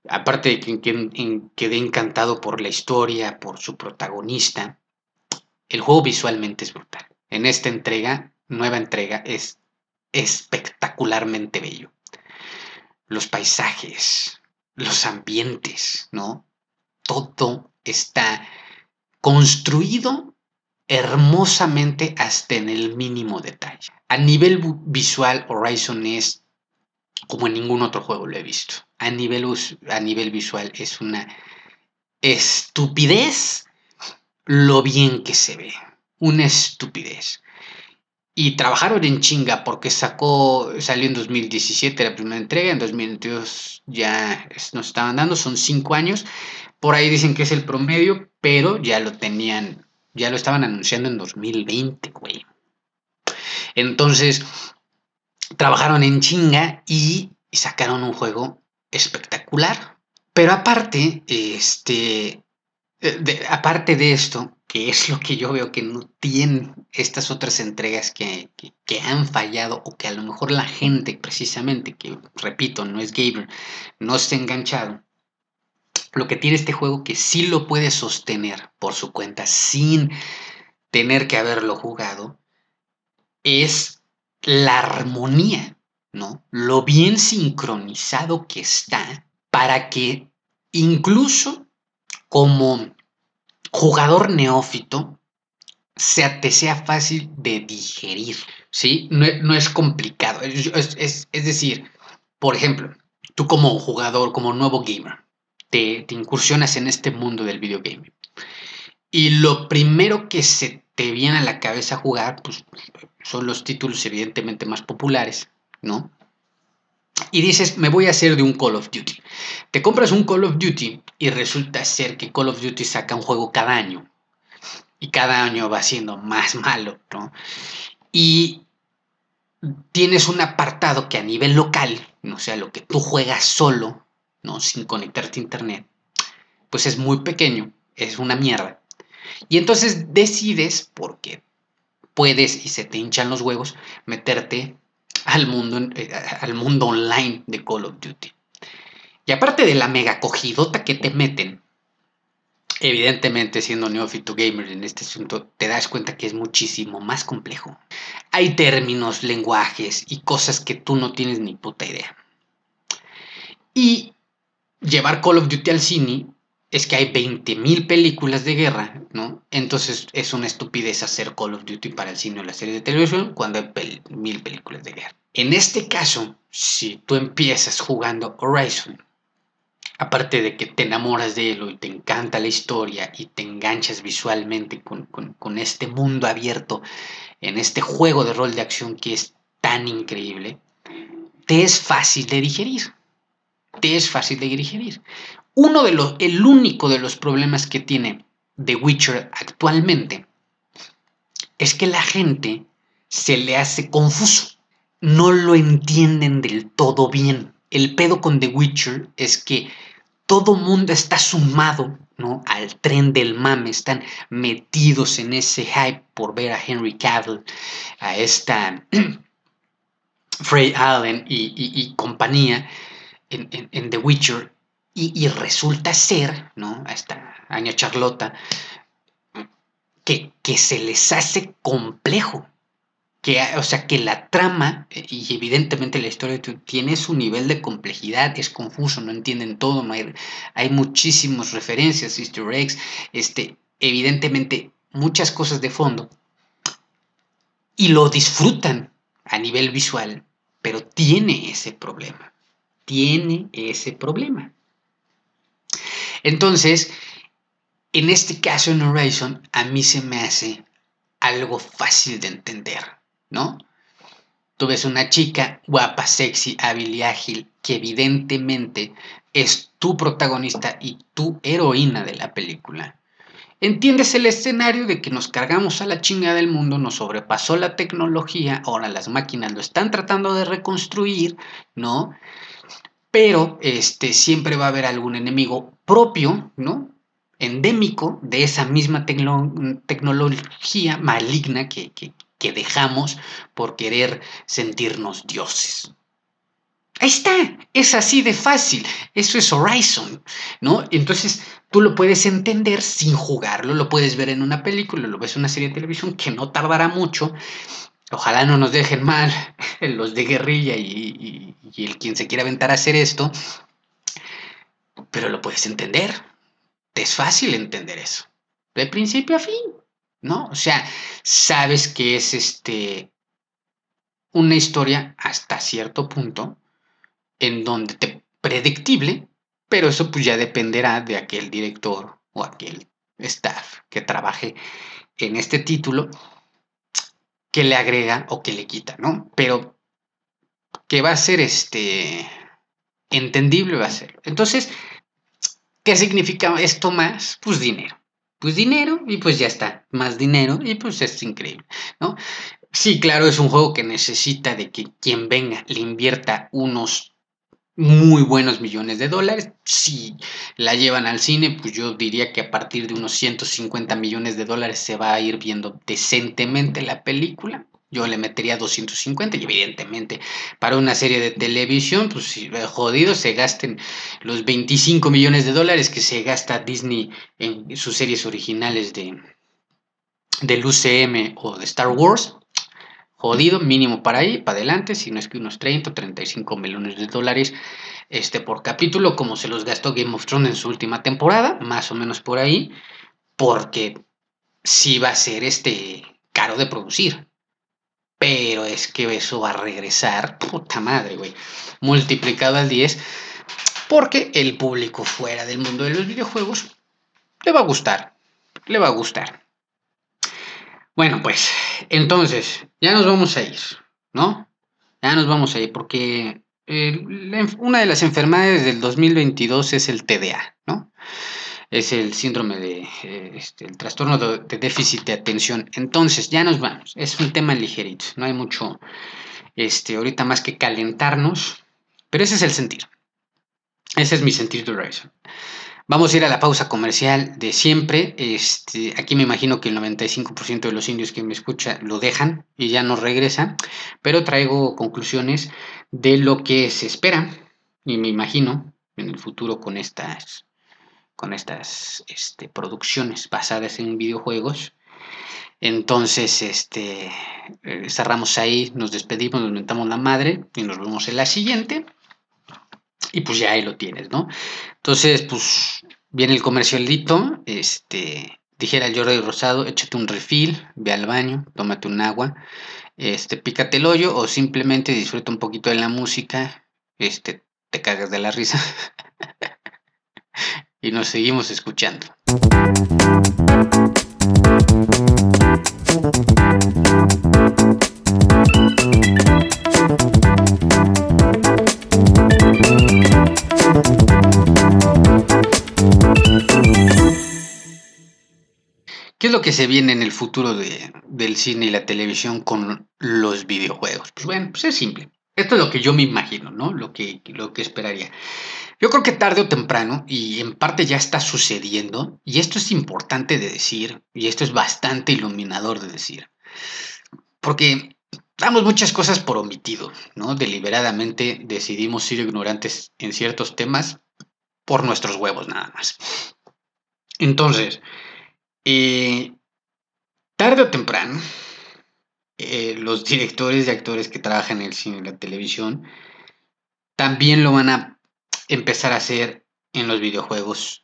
aparte de que, quedé encantado por la historia, por su protagonista, el juego visualmente es brutal. En esta entrega, nueva entrega, es espectacularmente bello. Los paisajes, los ambientes, ¿no? Todo está construido hermosamente hasta en el mínimo detalle. A nivel visual, Horizon es como en ningún otro juego lo he visto. A nivel, a nivel visual es una estupidez lo bien que se ve. Una estupidez. Y trabajaron en chinga porque sacó, salió en 2017 la primera entrega, en 2022 ya nos estaban dando, son cinco años. Por ahí dicen que es el promedio, pero ya lo tenían, ya lo estaban anunciando en 2020, güey. Entonces, trabajaron en chinga y sacaron un juego espectacular. Pero aparte, este, eh, aparte de esto, que es lo que yo veo que no tienen estas otras entregas que, han fallado o que a lo mejor la gente precisamente, que repito, no es gamer, no está enganchado, lo que tiene este juego que sí lo puede sostener por su cuenta sin tener que haberlo jugado, es la armonía, ¿no? Lo bien sincronizado que está para que incluso como jugador neófito sea, te sea fácil de digerir, ¿sí? No, es complicado. Es, decir, por ejemplo, tú como jugador, como nuevo gamer, te, te incursionas en este mundo del videogame. Y lo primero que se te viene a la cabeza jugar, pues son los títulos evidentemente más populares, ¿no? y dices, me voy a hacer de un Call of Duty. Te compras un Call of Duty y resulta ser que Call of Duty saca un juego cada año. Y cada año va siendo más malo, ¿no? Y tienes un apartado que a nivel local, o sea, lo que tú juegas solo, Sin conectarte a internet, pues es muy pequeño, es una mierda. Y entonces decides, porque puedes y se te hinchan los huevos, meterte al mundo, eh, al mundo online de Call of Duty. Y aparte de la mega cogidota que te meten, evidentemente siendo neófito gamer en este asunto, te das cuenta que es muchísimo más complejo. Hay términos, lenguajes y cosas que tú no tienes ni puta idea. Y llevar Call of Duty al cine es que hay 20.000 películas de guerra, ¿no? Entonces es una estupidez hacer Call of Duty para el cine o la serie de televisión cuando hay mil películas de guerra. En este caso, si tú empiezas jugando Horizon, aparte de que te enamoras de él y te encanta la historia y te enganchas visualmente con, con este mundo abierto, en este juego de rol de acción que es tan increíble, te es fácil de digerir. Te es fácil de digerir. Uno de los, el único de los problemas que tiene The Witcher actualmente es que la gente se le hace confuso. No lo entienden del todo bien. El pedo con The Witcher es que todo mundo está sumado ¿no? al tren del mame, están metidos en ese hype por ver a Henry Cavill, a esta Frey Allen y, compañía en The Witcher y, resulta ser, ¿no? A esta Aña Charlota, que, que se les hace complejo. Que, o sea, que la trama, eh, y evidentemente la historia tiene su nivel de complejidad, es confuso, no entienden todo, hay, hay muchísimas referencias, easter eggs, este, evidentemente muchas cosas de fondo, y lo disfrutan a nivel visual, pero tiene ese problema, tiene ese problema. Entonces, en este caso en Horizon, a mí se me hace algo fácil de entender, ¿no? Tú ves una chica guapa, sexy, hábil y ágil, que evidentemente es tu protagonista y tu heroína de la película. entiendes el escenario de que nos cargamos a la chingada del mundo, nos sobrepasó la tecnología, ahora las máquinas lo están tratando de reconstruir, ¿no? Pero este, siempre va a haber algún enemigo propio, ¿no? Endémico de esa misma tecnología maligna que, que dejamos por querer sentirnos dioses. Ahí está, es así de fácil. Eso es Horizon, ¿no? Entonces tú lo puedes entender sin jugarlo, lo puedes ver en una película, lo ves en una serie de televisión que no tardará mucho. Ojalá no nos dejen mal los de guerrilla y, el quien se quiera aventar a hacer esto, pero lo puedes entender. Es fácil entender eso, de principio a fin, ¿no? O sea, sabes que es este una historia hasta cierto punto en donde te predictible, pero eso pues ya dependerá de aquel director o aquel staff que trabaje en este título que le agrega o que le quita, ¿no? Pero que va a ser este entendible va a ser. Entonces, ¿qué significa esto más? Pues dinero. Pues dinero y pues ya está, más dinero y pues es increíble, ¿no? Sí, claro, es un juego que necesita de que quien venga le invierta unos muy buenos millones de dólares. Si la llevan al cine, pues yo diría que a partir de unos 150 millones de dólares se va a ir viendo decentemente la película. Yo le metería 250 y evidentemente para una serie de televisión, pues jodido se gasten los 25 millones de dólares que se gasta Disney en sus series originales de del UCM o de Star Wars jodido, mínimo para ahí, para adelante, si no es que unos 30 o 35 millones de dólares este, por capítulo, como se los gastó Game of Thrones en su última temporada, más o menos por ahí, porque sí va a ser este caro de producir. Pero es que eso va a regresar, puta madre, güey, multiplicado al 10, porque el público fuera del mundo de los videojuegos le va a gustar, le va a gustar. Bueno, pues entonces ya nos vamos a ir, ¿no? Ya nos vamos a ir porque eh, una de las enfermedades del 2022 es el TDA, ¿no? Es el síndrome de, eh, este, el trastorno de, déficit de atención. Entonces, ya nos vamos. Es un tema ligerito. No hay mucho, este, ahorita más que calentarnos. Pero ese es el sentir. Ese es mi sentir de Horizon. Vamos a ir a la pausa comercial de siempre. Este, aquí me imagino que el 95% de los indios que me escuchan lo dejan y ya no regresan, pero traigo conclusiones de lo que se espera y me imagino en el futuro con estas, con estas este, producciones basadas en videojuegos. Entonces, este, eh, cerramos ahí, nos despedimos, nos mentamos la madre y nos vemos en la siguiente. Y pues ya ahí lo tienes, ¿no? Entonces, pues viene el comercialito, este, dijera Jordi Rosado, échate un refil, ve al baño, tómate un agua, este, pícate el hoyo o simplemente disfruta un poquito de la música, este, te cagas de la risa y nos seguimos escuchando. Lo que se viene en el futuro del cine y la televisión con los videojuegos? Pues bueno, pues es simple. Esto es lo que yo me imagino, ¿no? Lo que, lo que esperaría. Yo creo que tarde o temprano, y en parte ya está sucediendo, y esto es importante de decir, y esto es bastante iluminador de decir, porque damos muchas cosas por omitido, ¿no? Deliberadamente decidimos ser ignorantes en ciertos temas por nuestros huevos nada más. Entonces, eh, tarde o temprano, eh, los directores y actores que trabajan en el cine y la televisión también lo van a empezar a hacer en los videojuegos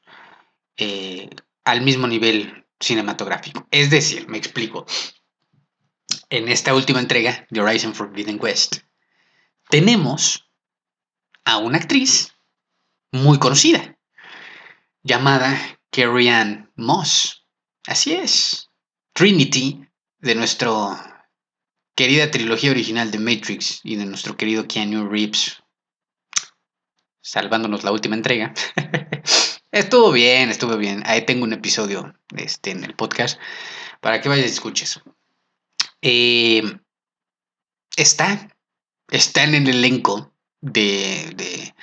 eh, al mismo nivel cinematográfico. Es decir, me explico. En esta última entrega de Horizon Forbidden West, tenemos a una actriz muy conocida llamada Carrie Ann Moss. Así es. Trinity, de nuestra querida trilogía original de Matrix y de nuestro querido Keanu Reeves, salvándonos la última entrega. Estuvo bien, estuvo bien. Ahí tengo un episodio este, en el podcast para que vayas y escuches. Eh, está, están en el elenco de, de,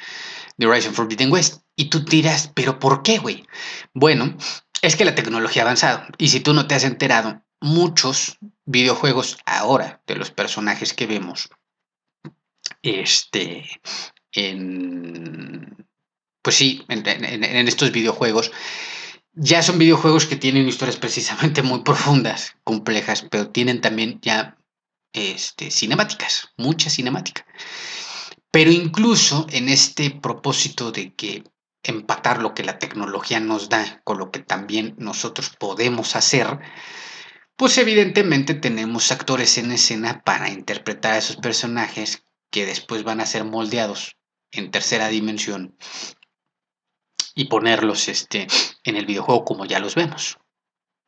de Horizon Forbidden West. Y tú dirás, ¿pero por qué, güey? Bueno, es que la tecnología ha avanzado. Y si tú no te has enterado, muchos videojuegos ahora de los personajes que vemos, este, en, pues sí, en, estos videojuegos, ya son videojuegos que tienen historias precisamente muy profundas, complejas, pero tienen también ya este, cinemáticas, mucha cinemática. Pero incluso en este propósito de que empatar lo que la tecnología nos da con lo que también nosotros podemos hacer, pues evidentemente tenemos actores en escena para interpretar a esos personajes que después van a ser moldeados en tercera dimensión y ponerlos este, en el videojuego como ya los vemos.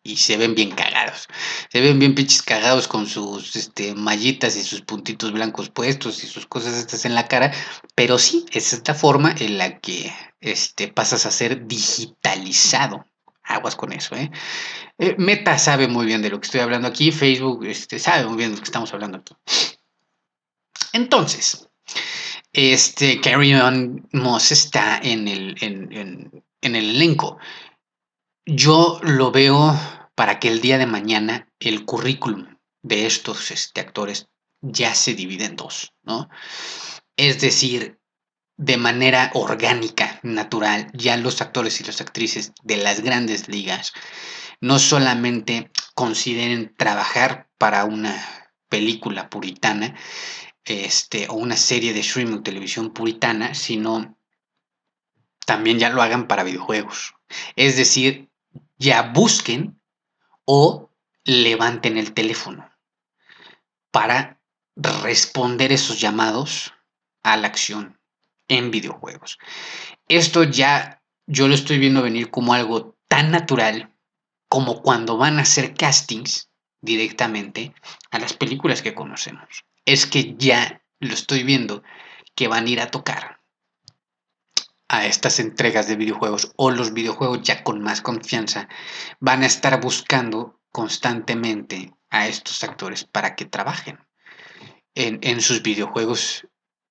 Y se ven bien cagados. Se ven bien pinches cagados con sus este, mallitas y sus puntitos blancos puestos y sus cosas estas en la cara. Pero sí, es esta forma en la que este, pasas a ser digitalizado. Aguas con eso, ¿eh? ¿eh? Meta sabe muy bien de lo que estoy hablando aquí. Facebook este, sabe muy bien de lo que estamos hablando aquí. Entonces, este, Carrie On Moss está en el, en, el elenco. Yo lo veo para que el día de mañana el currículum de estos este, actores ya se divide en dos, ¿no? Es decir, de manera orgánica, natural, ya los actores y las actrices de las grandes ligas no solamente consideren trabajar para una película puritana, este, o una serie de streaming televisión puritana, sino también ya lo hagan para videojuegos. Es decir, ya busquen o levanten el teléfono para responder esos llamados a la acción en videojuegos. Esto ya yo lo estoy viendo venir como algo tan natural como cuando van a hacer castings directamente a las películas que conocemos es que ya lo estoy viendo que van a ir a tocar a estas entregas de videojuegos o los videojuegos ya con más confianza van a estar buscando constantemente a estos actores para que trabajen en, en sus videojuegos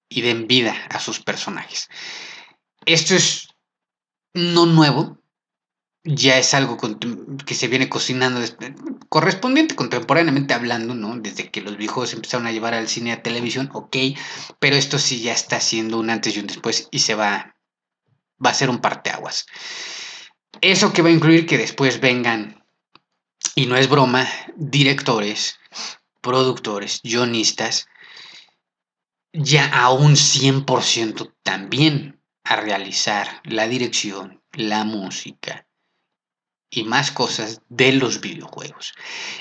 y den vida a sus personajes. Esto es no nuevo, ya es algo que se viene cocinando correspondiente contemporáneamente hablando, ¿no? Desde que los viejos empezaron a llevar al cine a televisión, ok, pero esto sí ya está siendo un antes y un después y se va, va a ser un parteaguas. Eso que va a incluir que después vengan, y no es broma, directores, productores, guionistas, ya a un 100% también a realizar la dirección, la música, y más cosas de los videojuegos.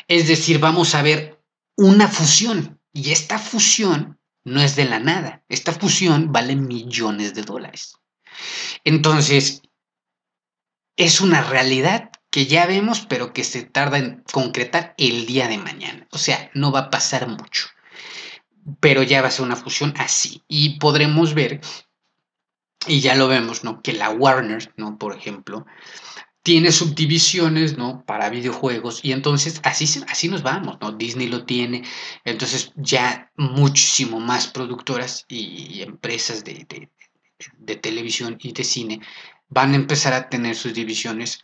Es decir, vamos a ver una fusión y esta fusión no es de la nada. Esta fusión vale millones de dólares. Entonces, es una realidad que ya vemos, pero que se tarda en concretar el día de mañana. O sea, no va a pasar mucho. Pero ya va a ser una fusión así. Y podremos ver, y ya lo vemos, ¿no? Que la Warner, ¿no? Por ejemplo, tiene subdivisiones, ¿no? Para videojuegos y entonces así, así nos vamos, ¿no? Disney lo tiene, entonces ya muchísimo más productoras y, empresas de, de, televisión y de cine van a empezar a tener sus divisiones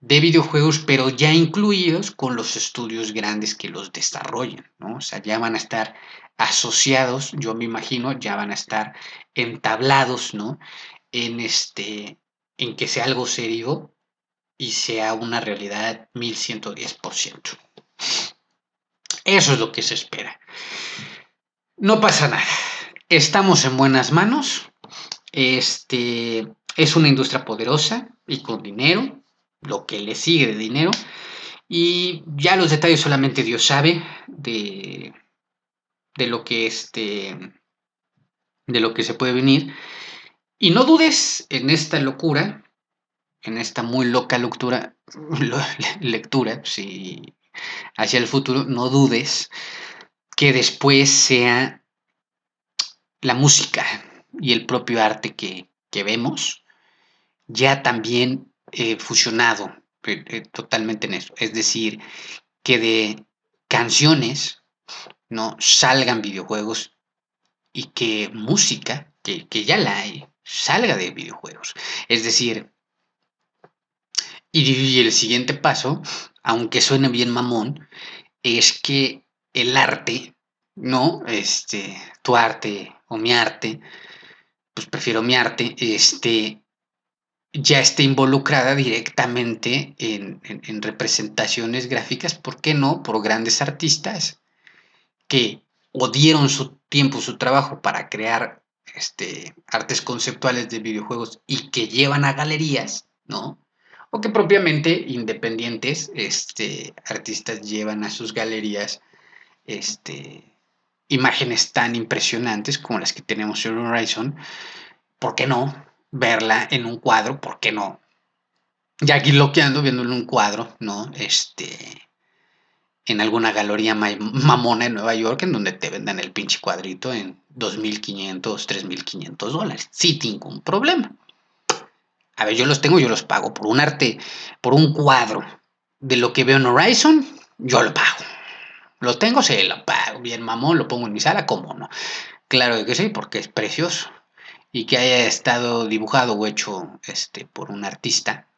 de videojuegos, pero ya incluidos con los estudios grandes que los desarrollan, ¿no? O sea, ya van a estar asociados, yo me imagino, ya van a estar entablados, ¿no? En este, en que sea algo serio y sea una realidad 1110%. Eso es lo que se espera. No pasa nada. Estamos en buenas manos. Este es una industria poderosa y con dinero, lo que le sigue de dinero. Y ya los detalles solamente Dios sabe de, de lo que este de lo que se puede venir. Y no dudes en esta locura en esta muy loca lectura, lectura si hacia el futuro, no dudes que después sea la música y el propio arte que, que vemos ya también eh, fusionado eh, eh, totalmente en eso. Es decir, que de canciones no salgan videojuegos y que música, que, que ya la hay, salga de videojuegos. Es decir, y, el siguiente paso, aunque suene bien mamón, es que el arte, ¿no? Este, tu arte o mi arte, pues prefiero mi arte, este, ya esté involucrada directamente en, en, representaciones gráficas, ¿por qué no? Por grandes artistas que o dieron su tiempo, su trabajo para crear este, artes conceptuales de videojuegos y que llevan a galerías, ¿no? O que propiamente independientes este, artistas llevan a sus galerías este, imágenes tan impresionantes como las que tenemos en Horizon. ¿Por qué no? Verla en un cuadro, ¿por qué no? Ya aquí loqueando, viéndolo en un cuadro, ¿no? Este, en alguna galería mamona en Nueva York en donde te vendan el pinche cuadrito en 2.500, 3.500 dólares. Sí, un problema. A ver, yo los tengo, yo los pago por un arte, por un cuadro de lo que veo en Horizon, yo lo pago. Lo tengo, sí, lo pago. Bien mamón, lo pongo en mi sala, ¿cómo no? Claro que sí, porque es precioso. Y que haya estado dibujado o hecho este, por un artista.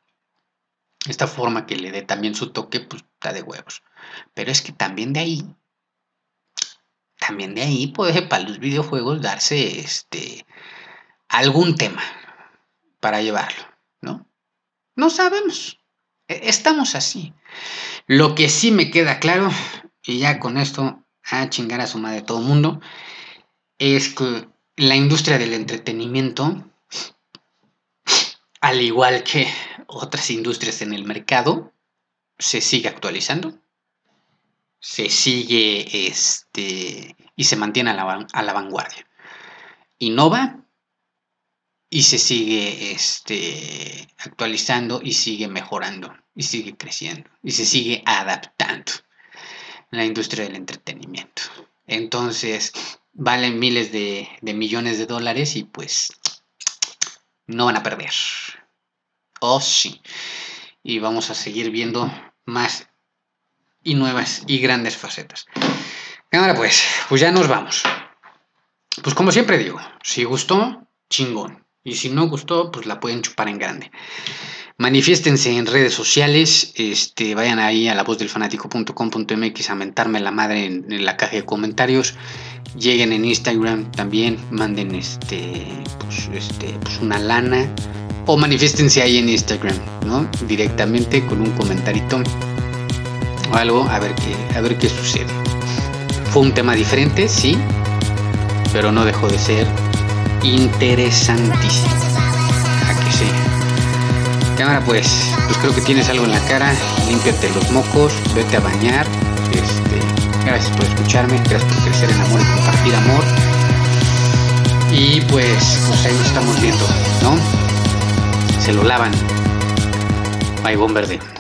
Esta forma que le dé también su toque, pues está de huevos. Pero es que también de ahí, también de ahí puede para los videojuegos darse este, algún tema para llevarlo, ¿no? No sabemos. E, estamos así. Lo que sí me queda claro, y ya con esto a chingar a su madre todo el mundo, es que la industria del entretenimiento, al igual que otras industrias en el mercado, se sigue actualizando, se sigue este, y se mantiene a la, a la vanguardia. Innova y se sigue este, actualizando y sigue mejorando y sigue creciendo y se sigue adaptando la industria del entretenimiento. Entonces, valen miles de, de millones de dólares y pues no van a perder. Oh, sí. Y vamos a seguir viendo más y nuevas y grandes facetas. Ahora pues, pues ya nos vamos. Pues como siempre digo, si gustó, chingón. Y si no gustó, pues la pueden chupar en grande. Manifiéstense en redes sociales, este, vayan ahí a la voz del fanático.com.mx a mentarme la madre en, la caja de comentarios. Lleguen en Instagram también, manden este, pues, este, pues una lana. O manifiéstense ahí en Instagram, ¿no? Directamente con un comentarito o algo, a ver qué, a ver qué sucede. Fue un tema diferente, sí, pero no dejó de ser interesantísimo. A que sí. Cámara, pues, pues creo que tienes algo en la cara. Límpiate los mocos, vete a bañar. Este, gracias por escucharme, gracias por crecer en amor y compartir amor. Y pues, pues ahí nos estamos viendo, ¿no? Se lo lavan. Bye, Bomberde.